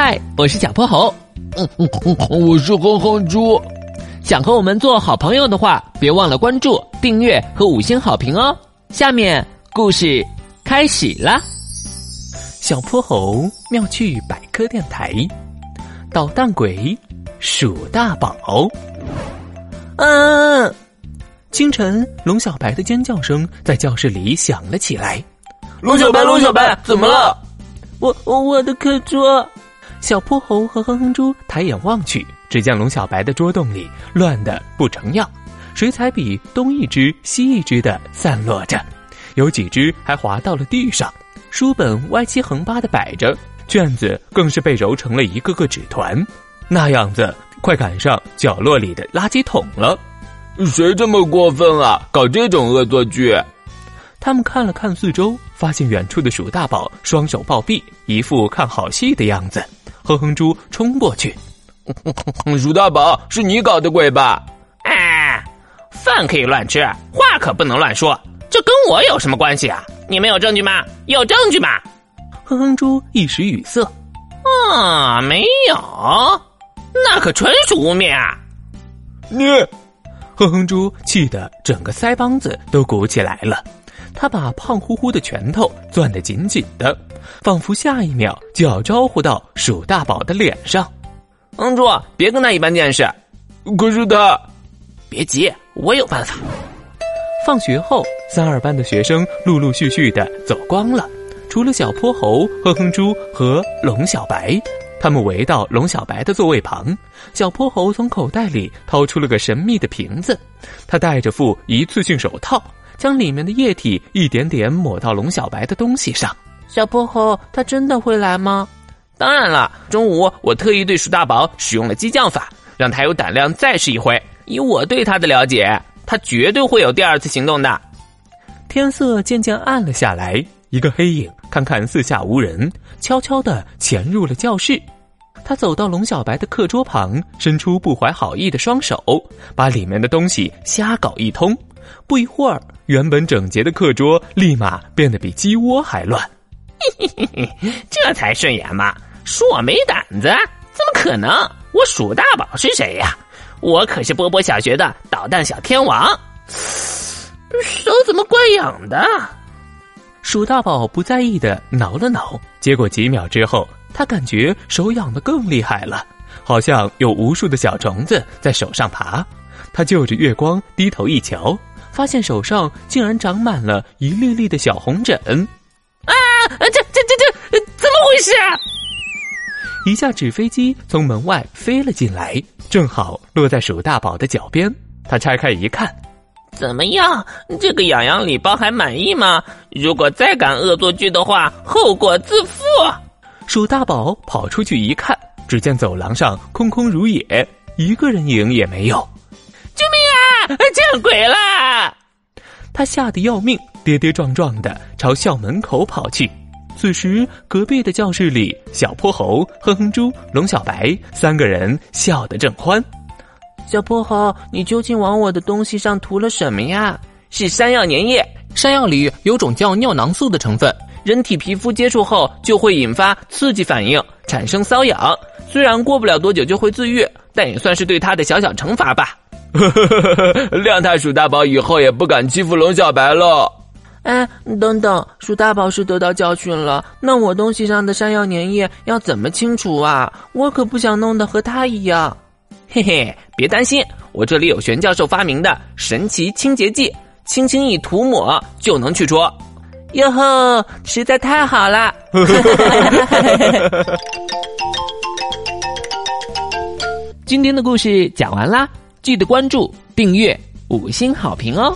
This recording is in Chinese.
嗨，我是小泼猴。嗯嗯嗯，我是哼哼猪。想和我们做好朋友的话，别忘了关注、订阅和五星好评哦。下面故事开始啦。小泼猴妙趣百科电台，捣蛋鬼鼠大宝。嗯，清晨，龙小白的尖叫声在教室里响了起来。龙小白，龙小白，怎么了？我我我的课桌。小泼猴和哼哼猪抬眼望去，只见龙小白的桌洞里乱得不成样，水彩笔东一支西一支的散落着，有几只还滑到了地上，书本歪七横八的摆着，卷子更是被揉成了一个个纸团，那样子快赶上角落里的垃圾桶了。谁这么过分啊？搞这种恶作剧？他们看了看四周，发现远处的鼠大宝双手抱臂，一副看好戏的样子。哼哼猪冲过去，鼠大宝，是你搞的鬼吧？哎，饭可以乱吃，话可不能乱说。这跟我有什么关系啊？你们有证据吗？有证据吗？哼哼猪一时语塞。啊，没有，那可纯属污蔑啊！你，哼哼猪气得整个腮帮子都鼓起来了。他把胖乎乎的拳头攥得紧紧的，仿佛下一秒就要招呼到鼠大宝的脸上。哼猪，别跟他一般见识。可是他，别急，我有办法。放学后，三二班的学生陆陆续续的走光了，除了小泼猴、哼哼猪和龙小白，他们围到龙小白的座位旁。小泼猴从口袋里掏出了个神秘的瓶子，他戴着副一次性手套。将里面的液体一点点抹到龙小白的东西上。小泼猴，他真的会来吗？当然了，中午我特意对鼠大宝使用了激将法，让他有胆量再试一回。以我对他的了解，他绝对会有第二次行动的。天色渐渐暗了下来，一个黑影看看四下无人，悄悄地潜入了教室。他走到龙小白的课桌旁，伸出不怀好意的双手，把里面的东西瞎搞一通。不一会儿，原本整洁的课桌立马变得比鸡窝还乱。嘿嘿嘿嘿，这才顺眼嘛！说我没胆子？怎么可能？我鼠大宝是谁呀？我可是波波小学的捣蛋小天王。手怎么怪痒的？鼠大宝不在意的挠了挠，结果几秒之后，他感觉手痒的更厉害了，好像有无数的小虫子在手上爬。他就着月光低头一瞧。发现手上竟然长满了一粒粒的小红疹，啊！这这这这怎么回事？啊？一架纸飞机从门外飞了进来，正好落在鼠大宝的脚边。他拆开一看，怎么样？这个痒痒礼包还满意吗？如果再敢恶作剧的话，后果自负。鼠大宝跑出去一看，只见走廊上空空如也，一个人影也没有。见鬼啦！他吓得要命，跌跌撞撞的朝校门口跑去。此时，隔壁的教室里，小泼猴、哼哼猪、龙小白三个人笑得正欢。小泼猴，你究竟往我的东西上涂了什么呀？是山药粘液。山药里有种叫尿囊素的成分，人体皮肤接触后就会引发刺激反应，产生瘙痒。虽然过不了多久就会自愈，但也算是对他的小小惩罚吧。呵呵呵呵，亮太鼠大宝以后也不敢欺负龙小白了。哎，等等，鼠大宝是得到教训了，那我东西上的山药粘液要怎么清除啊？我可不想弄得和他一样。嘿嘿，别担心，我这里有玄教授发明的神奇清洁剂，轻轻一涂抹就能去除。哟吼，实在太好了！今天的故事讲完啦。记得关注、订阅、五星好评哦！